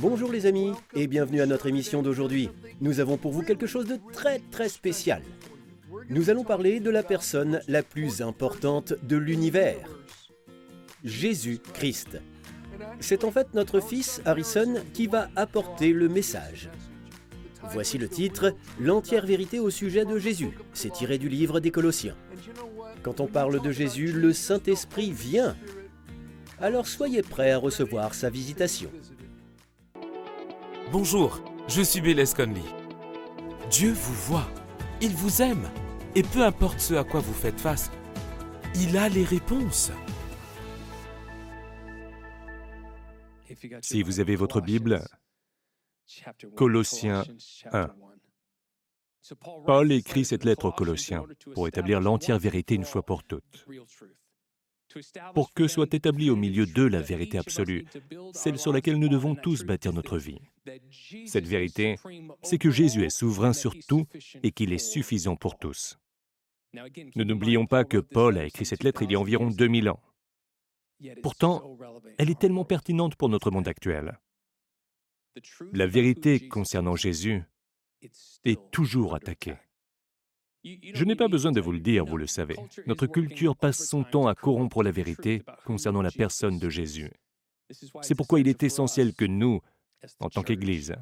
Bonjour les amis et bienvenue à notre émission d'aujourd'hui. Nous avons pour vous quelque chose de très très spécial. Nous allons parler de la personne la plus importante de l'univers, Jésus-Christ. C'est en fait notre fils Harrison qui va apporter le message. Voici le titre, L'entière vérité au sujet de Jésus. C'est tiré du livre des Colossiens. Quand on parle de Jésus, le Saint-Esprit vient. Alors soyez prêts à recevoir sa visitation. Bonjour, je suis Bélez Conley. Dieu vous voit, il vous aime, et peu importe ce à quoi vous faites face, il a les réponses. Si vous avez votre Bible, Colossiens 1. Paul écrit cette lettre aux Colossiens pour établir l'entière vérité une fois pour toutes. Pour que soit établie au milieu d'eux la vérité absolue, celle sur laquelle nous devons tous bâtir notre vie. Cette vérité, c'est que Jésus est souverain sur tout et qu'il est suffisant pour tous. Ne n'oublions pas que Paul a écrit cette lettre il y a environ 2000 ans. Pourtant, elle est tellement pertinente pour notre monde actuel. La vérité concernant Jésus est toujours attaquée. Je n'ai pas besoin de vous le dire, vous le savez. Notre culture passe son temps à corrompre la vérité concernant la personne de Jésus. C'est pourquoi il est essentiel que nous, en tant qu'Église,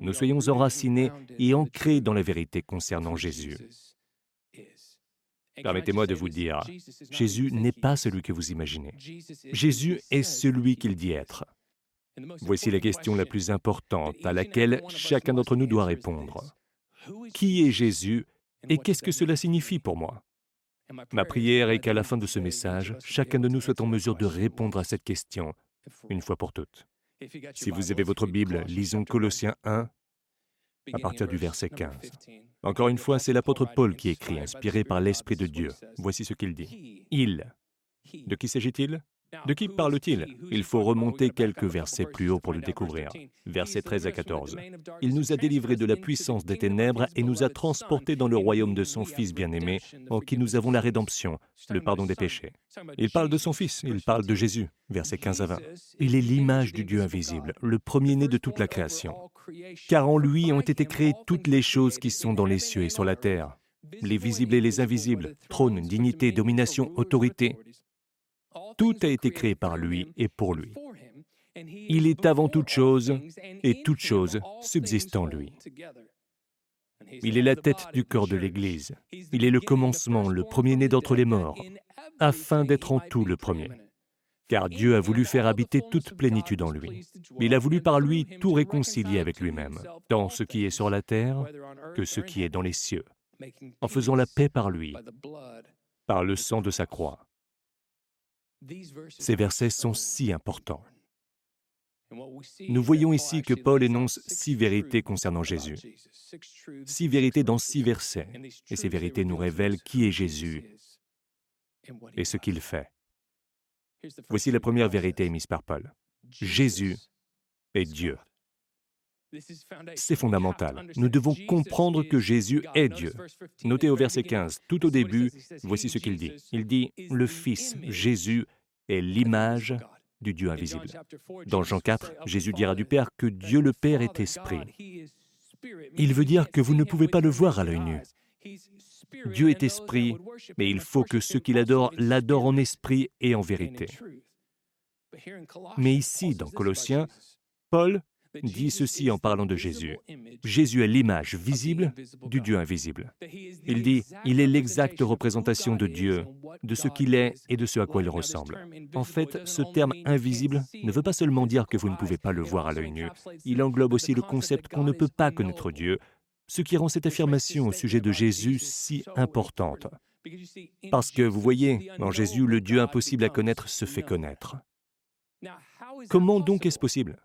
nous soyons enracinés et ancrés dans la vérité concernant Jésus. Permettez-moi de vous dire, Jésus n'est pas celui que vous imaginez. Jésus est celui qu'il dit être. Voici la question la plus importante à laquelle chacun d'entre nous doit répondre. Qui est Jésus et qu'est-ce que cela signifie pour moi? Ma prière est qu'à la fin de ce message, chacun de nous soit en mesure de répondre à cette question, une fois pour toutes. Si vous avez votre Bible, lisons Colossiens 1 à partir du verset 15. Encore une fois, c'est l'apôtre Paul qui écrit, inspiré par l'Esprit de Dieu. Voici ce qu'il dit. Il. De qui s'agit-il? De qui parle-t-il? Il faut remonter quelques versets plus haut pour le découvrir. Versets 13 à 14. Il nous a délivrés de la puissance des ténèbres et nous a transportés dans le royaume de son Fils bien-aimé, en qui nous avons la rédemption, le pardon des péchés. Il parle de son Fils, il parle de Jésus. Versets 15 à 20. Il est l'image du Dieu invisible, le premier-né de toute la création. Car en lui ont été créées toutes les choses qui sont dans les cieux et sur la terre, les visibles et les invisibles, trône, dignité, domination, autorité. Tout a été créé par lui et pour lui. Il est avant toute chose et toute chose subsiste en lui. Il est la tête du corps de l'Église. Il est le commencement, le premier-né d'entre les morts, afin d'être en tout le premier. Car Dieu a voulu faire habiter toute plénitude en lui. Il a voulu par lui tout réconcilier avec lui-même, tant ce qui est sur la terre que ce qui est dans les cieux, en faisant la paix par lui, par le sang de sa croix. Ces versets sont si importants. Nous voyons ici que Paul énonce six vérités concernant Jésus. Six vérités dans six versets. Et ces vérités nous révèlent qui est Jésus et ce qu'il fait. Voici la première vérité émise par Paul. Jésus est Dieu. C'est fondamental. Nous devons comprendre que Jésus est Dieu. Notez au verset 15, tout au début, voici ce qu'il dit. Il dit, le Fils, Jésus, est l'image du Dieu invisible. Dans Jean 4, Jésus dira du Père que Dieu le Père est esprit. Il veut dire que vous ne pouvez pas le voir à l'œil nu. Dieu est esprit, mais il faut que ceux qui l'adorent l'adorent en esprit et en vérité. Mais ici, dans Colossiens, Paul dit ceci en parlant de Jésus. Jésus est l'image visible du Dieu invisible. Il dit, il est l'exacte représentation de Dieu, de ce qu'il est et de ce à quoi il ressemble. En fait, ce terme invisible ne veut pas seulement dire que vous ne pouvez pas le voir à l'œil nu, il englobe aussi le concept qu'on ne peut pas connaître Dieu, ce qui rend cette affirmation au sujet de Jésus si importante. Parce que, vous voyez, en Jésus, le Dieu impossible à connaître se fait connaître. Comment donc est-ce possible?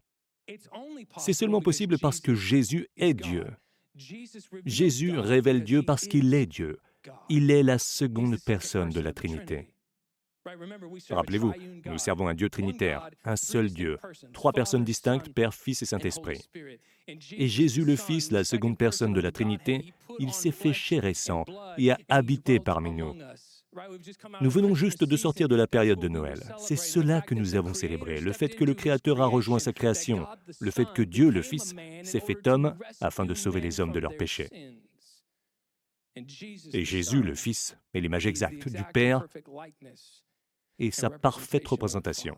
C'est seulement possible parce que Jésus est Dieu. Jésus révèle Dieu parce qu'il est Dieu. Il est la seconde personne de la Trinité. Rappelez-vous, nous servons un Dieu trinitaire, un seul Dieu, trois personnes distinctes, Père, Fils et Saint-Esprit. Et Jésus le Fils, la seconde personne de la Trinité, il s'est fait chair et sang et a habité parmi nous. Nous venons juste de sortir de la période de Noël. C'est cela que nous avons célébré, le fait que le Créateur a rejoint sa création, le fait que Dieu, le Fils, s'est fait homme afin de sauver les hommes de leurs péchés. Et Jésus, le Fils, est l'image exacte du Père et sa parfaite représentation.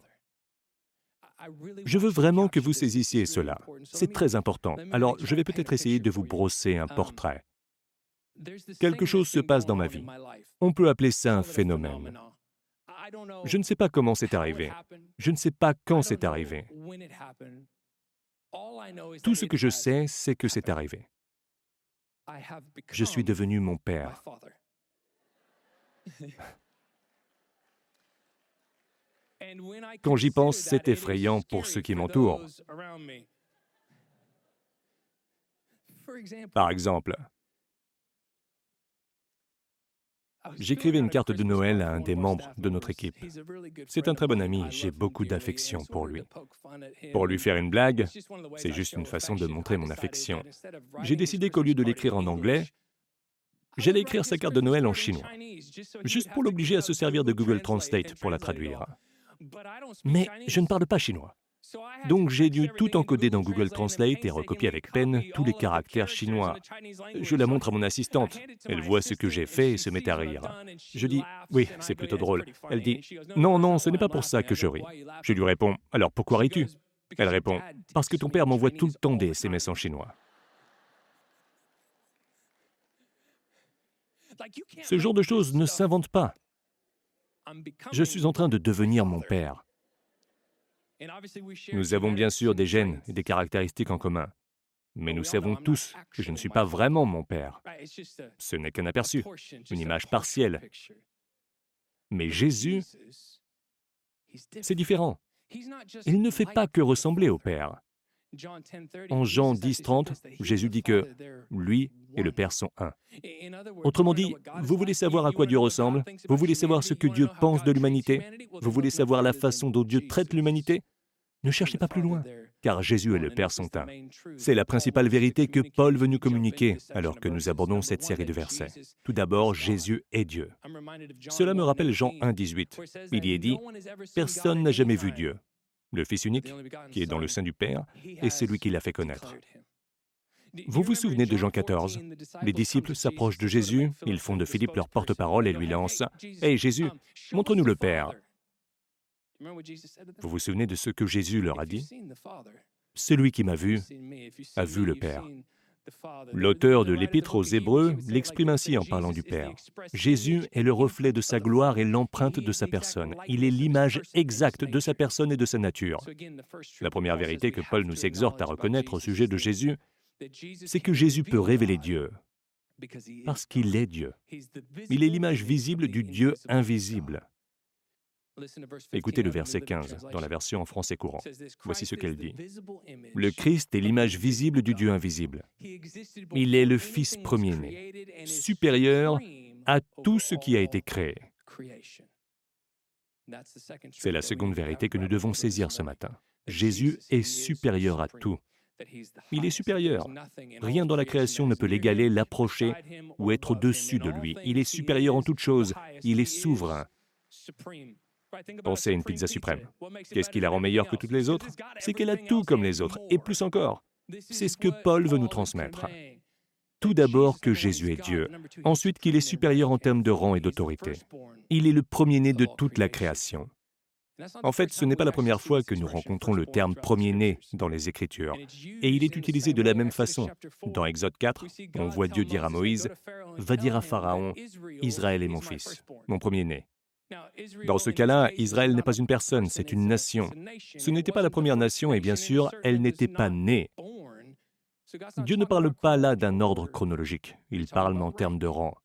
Je veux vraiment que vous saisissiez cela. C'est très important. Alors, je vais peut-être essayer de vous brosser un portrait. Quelque chose se passe dans ma vie. On peut appeler ça un phénomène. Je ne sais pas comment c'est arrivé. Je ne sais pas quand c'est arrivé. Tout ce que je sais, c'est que c'est arrivé. Je suis devenu mon père. Quand j'y pense, c'est effrayant pour ceux qui m'entourent. Par exemple, J'écrivais une carte de Noël à un des membres de notre équipe. C'est un très bon ami, j'ai beaucoup d'affection pour lui. Pour lui faire une blague, c'est juste une façon de montrer mon affection. J'ai décidé qu'au lieu de l'écrire en anglais, j'allais écrire sa carte de Noël en chinois, juste pour l'obliger à se servir de Google Translate pour la traduire. Mais je ne parle pas chinois. Donc j'ai dû tout encoder dans Google Translate et recopier avec peine tous les caractères chinois. Je la montre à mon assistante. Elle voit ce que j'ai fait et se met à rire. Je dis Oui, c'est plutôt drôle. Elle dit Non, non, ce n'est pas pour ça que je ris. Je lui réponds Alors pourquoi ris-tu? Elle répond Parce que ton père m'envoie tout le temps des SMS en chinois. Ce genre de choses ne s'invente pas. Je suis en train de devenir mon père. Nous avons bien sûr des gènes et des caractéristiques en commun, mais nous savons tous que je ne suis pas vraiment mon père. Ce n'est qu'un aperçu, une image partielle. Mais Jésus, c'est différent. Il ne fait pas que ressembler au Père. En Jean 10, 30, Jésus dit que lui et le Père sont un. Autrement dit, vous voulez savoir à quoi Dieu ressemble Vous voulez savoir ce que Dieu pense de l'humanité Vous voulez savoir la façon dont Dieu traite l'humanité Ne cherchez pas plus loin, car Jésus et le Père sont un. C'est la principale vérité que Paul veut nous communiquer alors que nous abordons cette série de versets. Tout d'abord, Jésus est Dieu. Cela me rappelle Jean 1, 18. Il y est dit, Personne n'a jamais vu Dieu. Le Fils unique, qui est dans le sein du Père, est celui qui l'a fait connaître. Vous vous souvenez de Jean 14 Les disciples s'approchent de Jésus, ils font de Philippe leur porte-parole et lui lancent ⁇ Hé Jésus, montre-nous le Père !⁇ Vous vous souvenez de ce que Jésus leur a dit? Celui qui m'a vu a vu le Père. L'auteur de l'Épître aux Hébreux l'exprime ainsi en parlant du Père. Jésus est le reflet de sa gloire et l'empreinte de sa personne. Il est l'image exacte de sa personne et de sa nature. La première vérité que Paul nous exhorte à reconnaître au sujet de Jésus, c'est que Jésus peut révéler Dieu, parce qu'il est Dieu. Il est l'image visible du Dieu invisible. Écoutez le verset 15 dans la version en français courant. Voici ce qu'elle dit. Le Christ est l'image visible du Dieu invisible. Il est le Fils premier-né, supérieur à tout ce qui a été créé. C'est la seconde vérité que nous devons saisir ce matin. Jésus est supérieur à tout. Il est supérieur. Rien dans la création ne peut l'égaler, l'approcher ou être au-dessus de lui. Il est supérieur en toute chose. Il est souverain. Pensez à une pizza suprême. Qu'est-ce qui la rend meilleure que toutes les autres? C'est qu'elle a tout comme les autres, et plus encore. C'est ce que Paul veut nous transmettre. Tout d'abord que Jésus est Dieu, ensuite qu'il est supérieur en termes de rang et d'autorité. Il est le premier-né de toute la création. En fait, ce n'est pas la première fois que nous rencontrons le terme premier-né dans les Écritures, et il est utilisé de la même façon. Dans Exode 4, on voit Dieu dire à Moïse, Va dire à Pharaon, Israël est mon fils, mon premier-né. Dans ce cas-là, Israël n'est pas une personne, c'est une nation. Ce n'était pas la première nation et bien sûr, elle n'était pas née. Dieu ne parle pas là d'un ordre chronologique, il parle en termes de rang.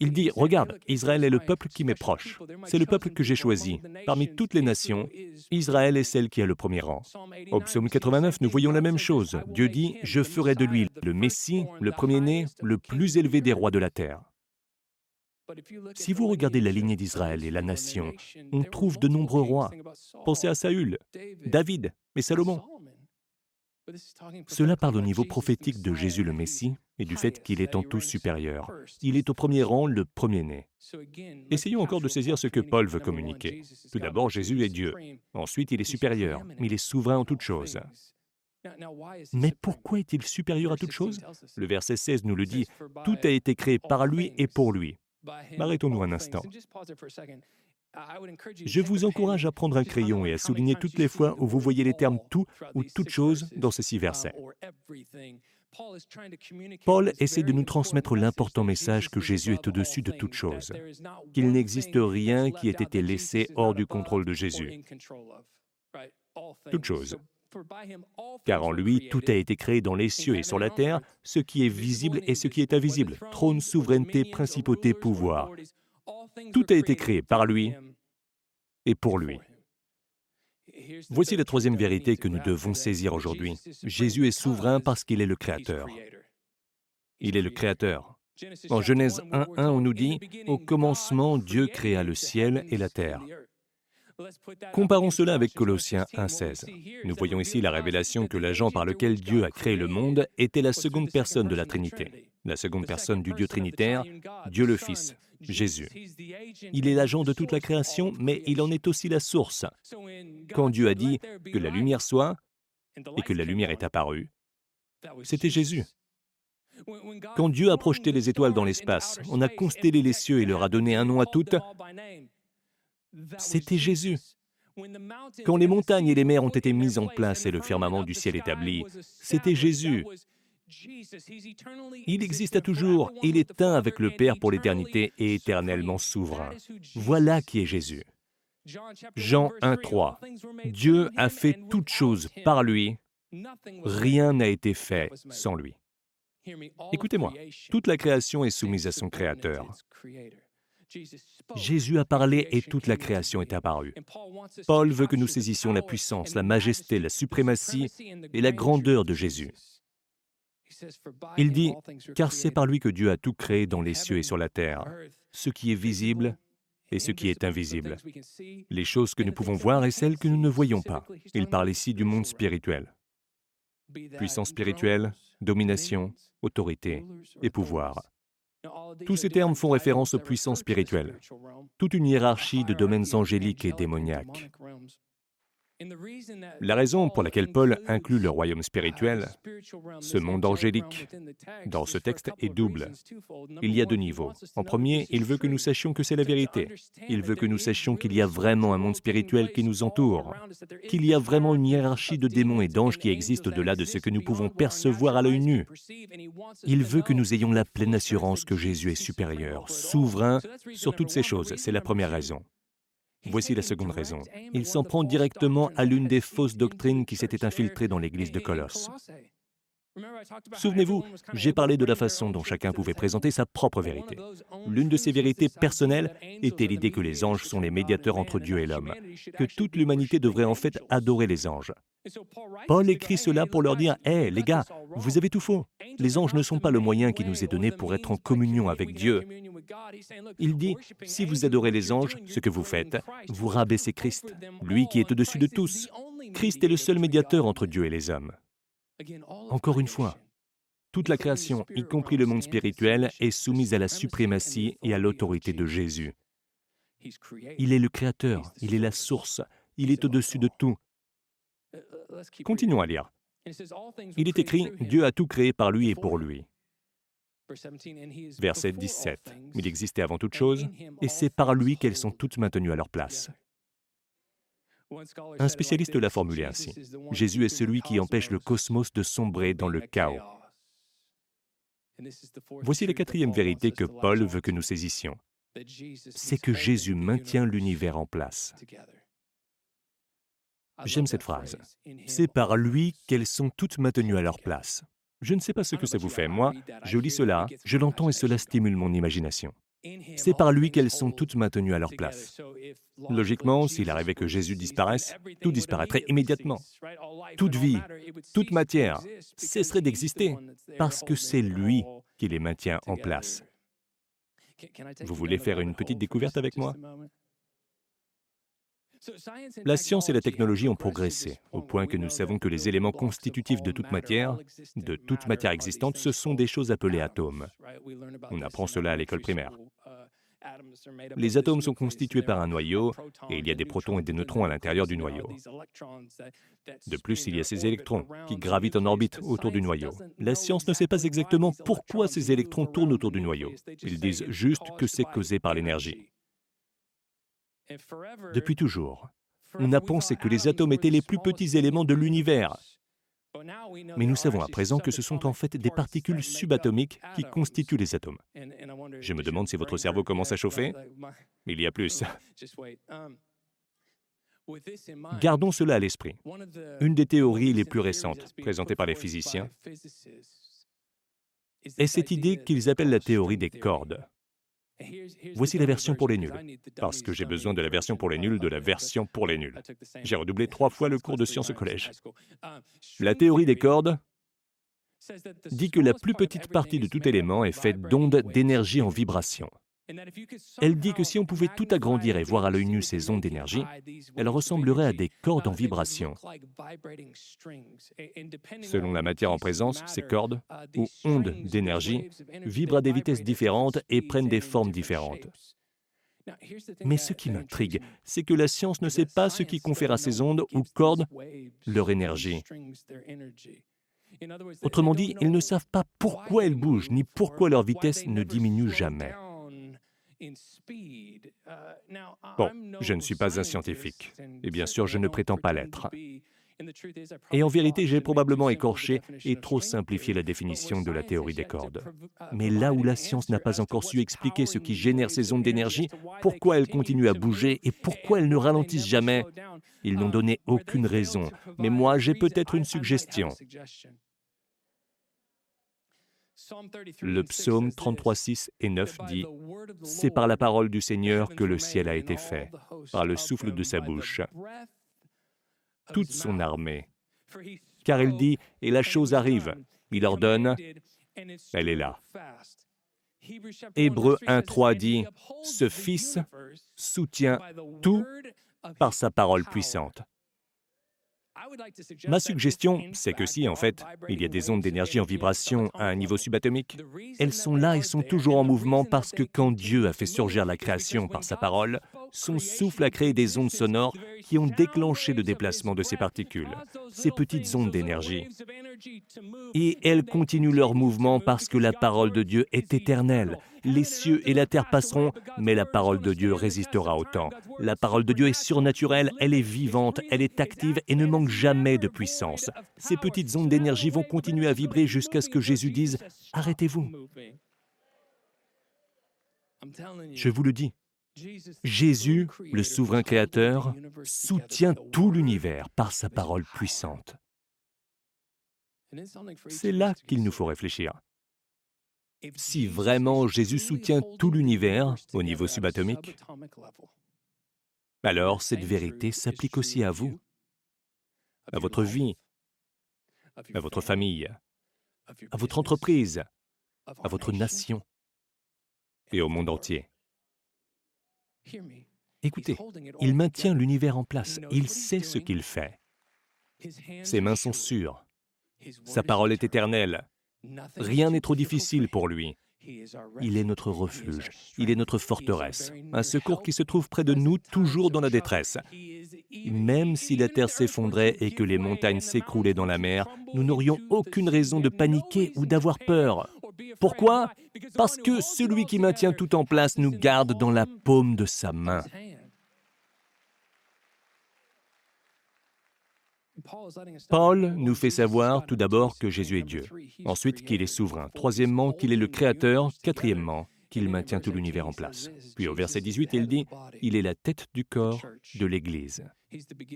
Il dit, regarde, Israël est le peuple qui m'est proche. C'est le peuple que j'ai choisi. Parmi toutes les nations, Israël est celle qui a le premier rang. Au psaume 89, nous voyons la même chose. Dieu dit, je ferai de lui le Messie, le premier-né, le plus élevé des rois de la terre. Si vous regardez la lignée d'Israël et la nation, on trouve de nombreux rois. Pensez à Saül, David et Salomon. Cela parle au niveau prophétique de Jésus le Messie, et du fait qu'il est en tout supérieur. Il est au premier rang, le premier-né. Essayons encore de saisir ce que Paul veut communiquer. Tout d'abord, Jésus est Dieu. Ensuite, il est supérieur, mais il est souverain en toutes choses. Mais pourquoi est-il supérieur à toutes choses? Le verset 16 nous le dit, Tout a été créé par lui et pour lui. Arrêtons-nous un instant. Je vous encourage à prendre un crayon et à souligner toutes les fois où vous voyez les termes tout ou toute chose dans ces six versets. Paul essaie de nous transmettre l'important message que Jésus est au-dessus de toute chose, qu'il n'existe rien qui ait été laissé hors du contrôle de Jésus. Toute chose. Car en lui, tout a été créé dans les cieux et sur la terre, ce qui est visible et ce qui est invisible, trône, souveraineté, principauté, pouvoir. Tout a été créé par lui et pour lui. Voici la troisième vérité que nous devons saisir aujourd'hui. Jésus est souverain parce qu'il est le Créateur. Il est le Créateur. En Genèse 1.1, on nous dit, Au commencement, Dieu créa le ciel et la terre. Comparons cela avec Colossiens 1.16. Nous voyons ici la révélation que l'agent par lequel Dieu a créé le monde était la seconde personne de la Trinité, la seconde personne du Dieu Trinitaire, Dieu le Fils, Jésus. Il est l'agent de toute la création, mais il en est aussi la source. Quand Dieu a dit que la lumière soit et que la lumière est apparue, c'était Jésus. Quand Dieu a projeté les étoiles dans l'espace, on a constellé les cieux et leur a donné un nom à toutes, c'était Jésus. Quand les montagnes et les mers ont été mises en place et le firmament du ciel établi, c'était Jésus. Il existe à toujours, il est un avec le Père pour l'éternité et éternellement souverain. Voilà qui est Jésus. Jean 1.3. Dieu a fait toutes choses par lui, rien n'a été fait sans lui. Écoutez-moi, toute la création est soumise à son Créateur. Jésus a parlé et toute la création est apparue. Paul veut que nous saisissions la puissance, la majesté, la suprématie et la grandeur de Jésus. Il dit, car c'est par lui que Dieu a tout créé dans les cieux et sur la terre, ce qui est visible et ce qui est invisible, les choses que nous pouvons voir et celles que nous ne voyons pas. Il parle ici du monde spirituel. Puissance spirituelle, domination, autorité et pouvoir. Tous ces termes font référence aux puissances spirituelles, toute une hiérarchie de domaines angéliques et démoniaques. La raison pour laquelle Paul inclut le royaume spirituel, ce monde angélique, dans ce texte est double. Il y a deux niveaux. En premier, il veut que nous sachions que c'est la vérité. Il veut que nous sachions qu'il y a vraiment un monde spirituel qui nous entoure, qu'il y a vraiment une hiérarchie de démons et d'anges qui existe au-delà de ce que nous pouvons percevoir à l'œil nu. Il veut que nous ayons la pleine assurance que Jésus est supérieur, souverain sur toutes ces choses. C'est la première raison. Voici la seconde raison. Il s'en prend directement à l'une des fausses doctrines qui s'était infiltrée dans l'église de Colosse. Souvenez-vous, j'ai parlé de la façon dont chacun pouvait présenter sa propre vérité. L'une de ces vérités personnelles était l'idée que les anges sont les médiateurs entre Dieu et l'homme, que toute l'humanité devrait en fait adorer les anges. Paul écrit cela pour leur dire, Hé les gars, vous avez tout faux. Les anges ne sont pas le moyen qui nous est donné pour être en communion avec Dieu. Il dit, si vous adorez les anges, ce que vous faites, vous rabaissez Christ, lui qui est au-dessus de tous. Christ est le seul médiateur entre Dieu et les hommes. Encore une fois, toute la création, y compris le monde spirituel, est soumise à la suprématie et à l'autorité de Jésus. Il est le Créateur, il est la source, il est au-dessus de tout. Continuons à lire. Il est écrit, Dieu a tout créé par lui et pour lui. Verset 17. Il existait avant toute chose, et c'est par lui qu'elles sont toutes maintenues à leur place. Un spécialiste l'a formulé ainsi. Jésus est celui qui empêche le cosmos de sombrer dans le chaos. Voici la quatrième vérité que Paul veut que nous saisissions. C'est que Jésus maintient l'univers en place. J'aime cette phrase. C'est par lui qu'elles sont toutes maintenues à leur place. Je ne sais pas ce que ça vous fait. Moi, je lis cela, je l'entends et cela stimule mon imagination. C'est par lui qu'elles sont toutes maintenues à leur place. Logiquement, s'il arrivait que Jésus disparaisse, tout disparaîtrait immédiatement. Toute vie, toute matière cesserait d'exister parce que c'est lui qui les maintient en place. Vous voulez faire une petite découverte avec moi? La science et la technologie ont progressé, au point que nous savons que les éléments constitutifs de toute matière, de toute matière existante, ce sont des choses appelées atomes. On apprend cela à l'école primaire. Les atomes sont constitués par un noyau et il y a des protons et des neutrons à l'intérieur du noyau. De plus, il y a ces électrons qui gravitent en orbite autour du noyau. La science ne sait pas exactement pourquoi ces électrons tournent autour du noyau. Ils disent juste que c'est causé par l'énergie. Depuis toujours, on a pensé que les atomes étaient les plus petits éléments de l'univers. Mais nous savons à présent que ce sont en fait des particules subatomiques qui constituent les atomes. Je me demande si votre cerveau commence à chauffer. Il y a plus. Gardons cela à l'esprit. Une des théories les plus récentes présentées par les physiciens est cette idée qu'ils appellent la théorie des cordes. Voici la version pour les nuls, parce que j'ai besoin de la version pour les nuls de la version pour les nuls. J'ai redoublé trois fois le cours de sciences au collège. La théorie des cordes dit que la plus petite partie de tout élément est faite d'ondes d'énergie en vibration. Elle dit que si on pouvait tout agrandir et voir à l'œil nu ces ondes d'énergie, elles ressembleraient à des cordes en vibration. Selon la matière en présence, ces cordes, ou ondes d'énergie, vibrent à des vitesses différentes et prennent des formes différentes. Mais ce qui m'intrigue, c'est que la science ne sait pas ce qui confère à ces ondes ou cordes leur énergie. Autrement dit, ils ne savent pas pourquoi elles bougent, ni pourquoi leur vitesse ne diminue jamais. Bon, je ne suis pas un scientifique, et bien sûr, je ne prétends pas l'être. Et en vérité, j'ai probablement écorché et trop simplifié la définition de la théorie des cordes. Mais là où la science n'a pas encore su expliquer ce qui génère ces ondes d'énergie, pourquoi elles continuent à bouger et pourquoi elles ne ralentissent jamais, ils n'ont donné aucune raison. Mais moi, j'ai peut-être une suggestion. Le psaume 33, 6 et 9 dit C'est par la parole du Seigneur que le ciel a été fait, par le souffle de sa bouche, toute son armée. Car il dit Et la chose arrive. Il ordonne Elle est là. Hébreu 1.3 dit Ce Fils soutient tout par sa parole puissante. Ma suggestion, c'est que si, en fait, il y a des ondes d'énergie en vibration à un niveau subatomique, elles sont là et sont toujours en mouvement parce que quand Dieu a fait surgir la création par sa parole, son souffle a créé des ondes sonores qui ont déclenché le déplacement de ces particules, ces petites ondes d'énergie. Et elles continuent leur mouvement parce que la parole de Dieu est éternelle. Les cieux et la terre passeront, mais la parole de Dieu résistera au temps. La parole de Dieu est surnaturelle, elle est vivante, elle est active et ne manque jamais de puissance. Ces petites ondes d'énergie vont continuer à vibrer jusqu'à ce que Jésus dise ⁇ Arrêtez-vous ⁇ Je vous le dis, Jésus, le souverain créateur, soutient tout l'univers par sa parole puissante. C'est là qu'il nous faut réfléchir. Si vraiment Jésus soutient tout l'univers au niveau subatomique, alors cette vérité s'applique aussi à vous, à votre vie, à votre famille, à votre entreprise, à votre nation et au monde entier. Écoutez, il maintient l'univers en place, il sait ce qu'il fait. Ses mains sont sûres, sa parole est éternelle, rien n'est trop difficile pour lui. Il est notre refuge, il est notre forteresse, un secours qui se trouve près de nous, toujours dans la détresse. Même si la terre s'effondrait et que les montagnes s'écroulaient dans la mer, nous n'aurions aucune raison de paniquer ou d'avoir peur. Pourquoi? Parce que celui qui maintient tout en place nous garde dans la paume de sa main. Paul nous fait savoir tout d'abord que Jésus est Dieu, ensuite qu'il est souverain, troisièmement qu'il est le Créateur, quatrièmement qu'il maintient tout l'univers en place. Puis au verset 18, il dit, Il est la tête du corps de l'Église.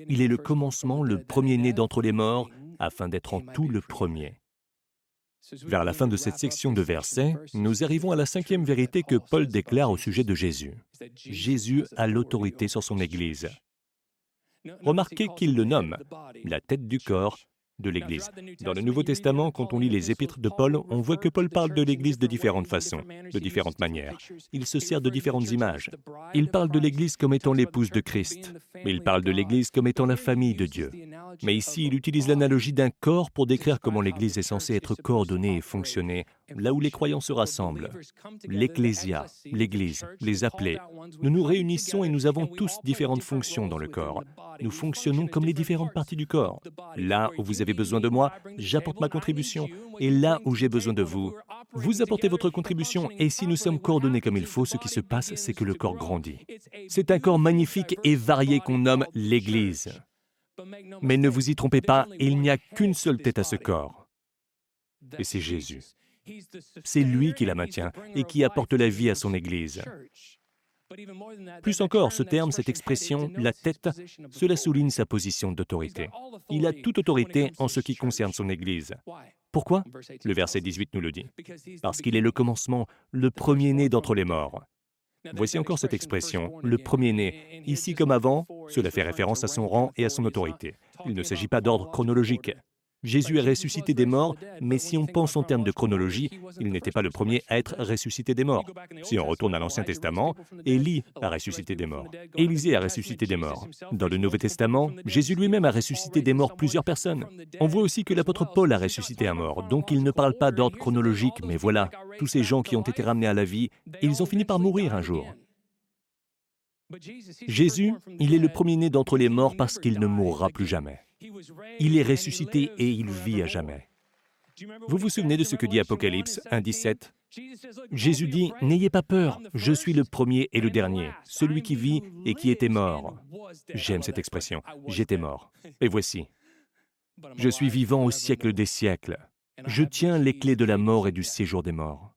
Il est le commencement, le premier-né d'entre les morts, afin d'être en tout le premier. Vers la fin de cette section de versets, nous arrivons à la cinquième vérité que Paul déclare au sujet de Jésus. Jésus a l'autorité sur son Église. Remarquez qu'il le nomme la tête du corps de l'Église. Dans le Nouveau Testament, quand on lit les épîtres de Paul, on voit que Paul parle de l'Église de différentes façons, de différentes manières. Il se sert de différentes images. Il parle de l'Église comme étant l'épouse de Christ, il parle de l'Église comme étant la famille de Dieu. Mais ici, il utilise l'analogie d'un corps pour décrire comment l'Église est censée être coordonnée et fonctionner là où les croyants se rassemblent. L'Ecclésia, l'Église, les appelés. Nous nous réunissons et nous avons tous différentes fonctions dans le corps. Nous fonctionnons comme les différentes parties du corps. Là où vous avez besoin de moi, j'apporte ma contribution. Et là où j'ai besoin de vous, vous apportez votre contribution. Et si nous sommes coordonnés comme il faut, ce qui se passe, c'est que le corps grandit. C'est un corps magnifique et varié qu'on nomme l'Église. Mais ne vous y trompez pas, il n'y a qu'une seule tête à ce corps. Et c'est Jésus. C'est lui qui la maintient et qui apporte la vie à son Église. Plus encore, ce terme, cette expression, la tête, cela souligne sa position d'autorité. Il a toute autorité en ce qui concerne son Église. Pourquoi? Le verset 18 nous le dit. Parce qu'il est le commencement, le premier-né d'entre les morts. Voici encore cette expression, le premier-né. Ici comme avant, cela fait référence à son rang et à son autorité. Il ne s'agit pas d'ordre chronologique. Jésus est ressuscité des morts, mais si on pense en termes de chronologie, il n'était pas le premier à être ressuscité des morts. Si on retourne à l'Ancien Testament, Élie a ressuscité des morts. Élisée a ressuscité des morts. Dans le Nouveau Testament, Jésus lui-même a ressuscité des morts plusieurs personnes. On voit aussi que l'apôtre Paul a ressuscité un mort, donc il ne parle pas d'ordre chronologique, mais voilà, tous ces gens qui ont été ramenés à la vie, ils ont fini par mourir un jour. Jésus, il est le premier-né d'entre les morts parce qu'il ne mourra plus jamais. Il est ressuscité et il vit à jamais. Vous vous souvenez de ce que dit Apocalypse? 1.17 Jésus dit, N'ayez pas peur, je suis le premier et le dernier, celui qui vit et qui était mort. J'aime cette expression, j'étais mort. Et voici, je suis vivant au siècle des siècles. Je tiens les clés de la mort et du séjour des morts.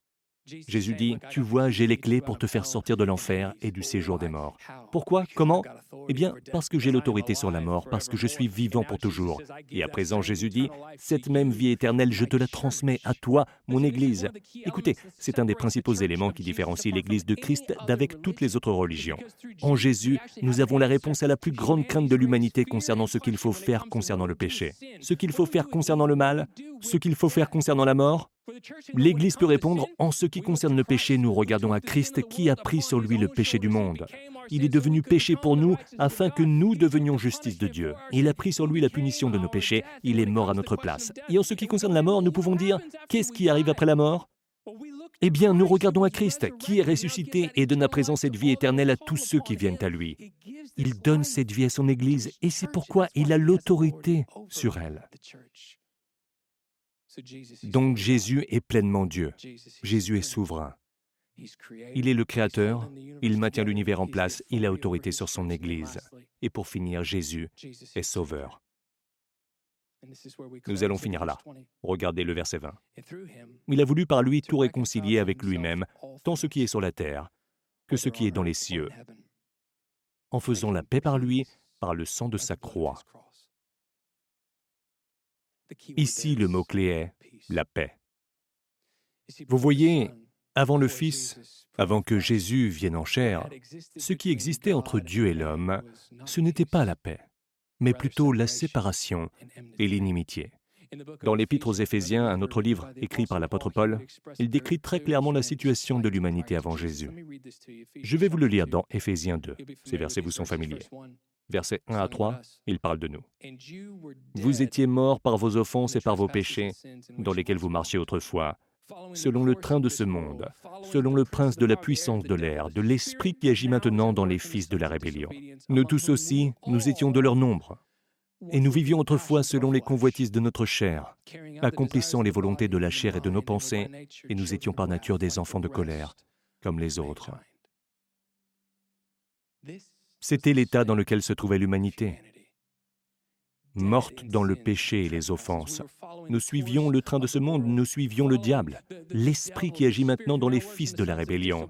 Jésus dit, Tu vois, j'ai les clés pour te faire sortir de l'enfer et du séjour des morts. Pourquoi? Comment? Eh bien, parce que j'ai l'autorité sur la mort, parce que je suis vivant pour toujours. Et à présent, Jésus dit, Cette même vie éternelle, je te la transmets à toi, mon Église. Écoutez, c'est un des principaux éléments qui différencie l'Église de Christ d'avec toutes les autres religions. En Jésus, nous avons la réponse à la plus grande crainte de l'humanité concernant ce qu'il faut faire concernant le péché, ce qu'il faut faire concernant le mal, ce qu'il faut faire concernant la mort, L'Église peut répondre, en ce qui concerne le péché, nous regardons à Christ qui a pris sur lui le péché du monde. Il est devenu péché pour nous afin que nous devenions justice de Dieu. Il a pris sur lui la punition de nos péchés, il est mort à notre place. Et en ce qui concerne la mort, nous pouvons dire, qu'est-ce qui arrive après la mort? Eh bien, nous regardons à Christ, qui est ressuscité et donne à présent cette vie éternelle à tous ceux qui viennent à lui. Il donne cette vie à son Église et c'est pourquoi il a l'autorité sur elle. Donc Jésus est pleinement Dieu. Jésus est souverain. Il est le Créateur, il maintient l'univers en place, il a autorité sur son Église. Et pour finir, Jésus est Sauveur. Nous allons finir là. Regardez le verset 20. Il a voulu par lui tout réconcilier avec lui-même, tant ce qui est sur la terre que ce qui est dans les cieux, en faisant la paix par lui, par le sang de sa croix. Ici, le mot-clé est la paix. Vous voyez, avant le Fils, avant que Jésus vienne en chair, ce qui existait entre Dieu et l'homme, ce n'était pas la paix, mais plutôt la séparation et l'inimitié. Dans l'Épître aux Éphésiens, un autre livre écrit par l'apôtre Paul, il décrit très clairement la situation de l'humanité avant Jésus. Je vais vous le lire dans Éphésiens 2. Ces versets vous sont familiers versets 1 à 3, il parle de nous. Vous étiez morts par vos offenses et par vos péchés, dans lesquels vous marchiez autrefois, selon le train de ce monde, selon le prince de la puissance de l'air, de l'esprit qui agit maintenant dans les fils de la rébellion. Nous tous aussi, nous étions de leur nombre. Et nous vivions autrefois selon les convoitises de notre chair, accomplissant les volontés de la chair et de nos pensées, et nous étions par nature des enfants de colère, comme les autres. C'était l'état dans lequel se trouvait l'humanité. Morte dans le péché et les offenses. Nous suivions le train de ce monde, nous suivions le diable, l'esprit qui agit maintenant dans les fils de la rébellion.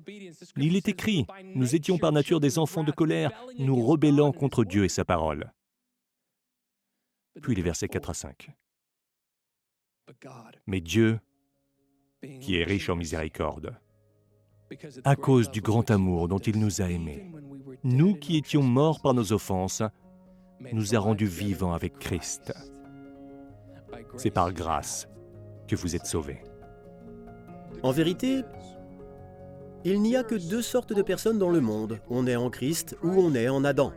Il est écrit, nous étions par nature des enfants de colère, nous rebellant contre Dieu et sa parole. Puis les versets 4 à 5. Mais Dieu, qui est riche en miséricorde, à cause du grand amour dont il nous a aimés, nous qui étions morts par nos offenses, nous a rendus vivants avec Christ. C'est par grâce que vous êtes sauvés. En vérité, il n'y a que deux sortes de personnes dans le monde. On est en Christ ou on est en Adam.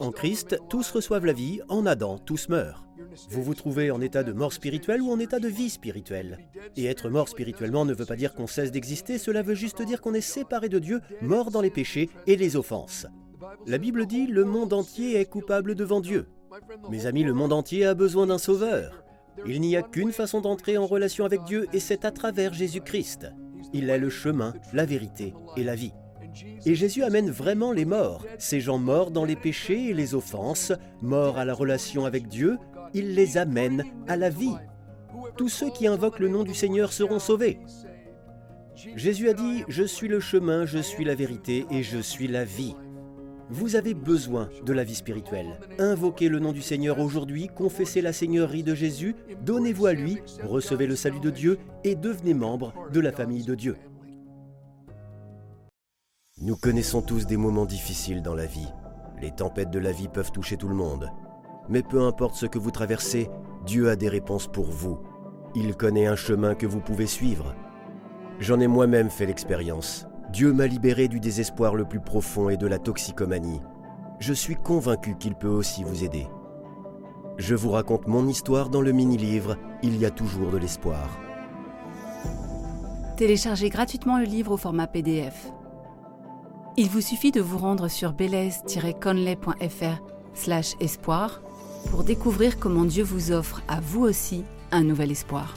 En Christ, tous reçoivent la vie, en Adam, tous meurent. Vous vous trouvez en état de mort spirituelle ou en état de vie spirituelle. Et être mort spirituellement ne veut pas dire qu'on cesse d'exister, cela veut juste dire qu'on est séparé de Dieu, mort dans les péchés et les offenses. La Bible dit le monde entier est coupable devant Dieu. Mes amis, le monde entier a besoin d'un sauveur. Il n'y a qu'une façon d'entrer en relation avec Dieu et c'est à travers Jésus-Christ. Il est le chemin, la vérité et la vie. Et Jésus amène vraiment les morts, ces gens morts dans les péchés et les offenses, morts à la relation avec Dieu, il les amène à la vie. Tous ceux qui invoquent le nom du Seigneur seront sauvés. Jésus a dit, Je suis le chemin, je suis la vérité et je suis la vie. Vous avez besoin de la vie spirituelle. Invoquez le nom du Seigneur aujourd'hui, confessez la Seigneurie de Jésus, donnez-vous à lui, recevez le salut de Dieu et devenez membre de la famille de Dieu. Nous connaissons tous des moments difficiles dans la vie. Les tempêtes de la vie peuvent toucher tout le monde. Mais peu importe ce que vous traversez, Dieu a des réponses pour vous. Il connaît un chemin que vous pouvez suivre. J'en ai moi-même fait l'expérience. Dieu m'a libéré du désespoir le plus profond et de la toxicomanie. Je suis convaincu qu'il peut aussi vous aider. Je vous raconte mon histoire dans le mini-livre Il y a toujours de l'espoir. Téléchargez gratuitement le livre au format PDF. Il vous suffit de vous rendre sur belaise-conley.fr espoir pour découvrir comment Dieu vous offre à vous aussi un nouvel espoir.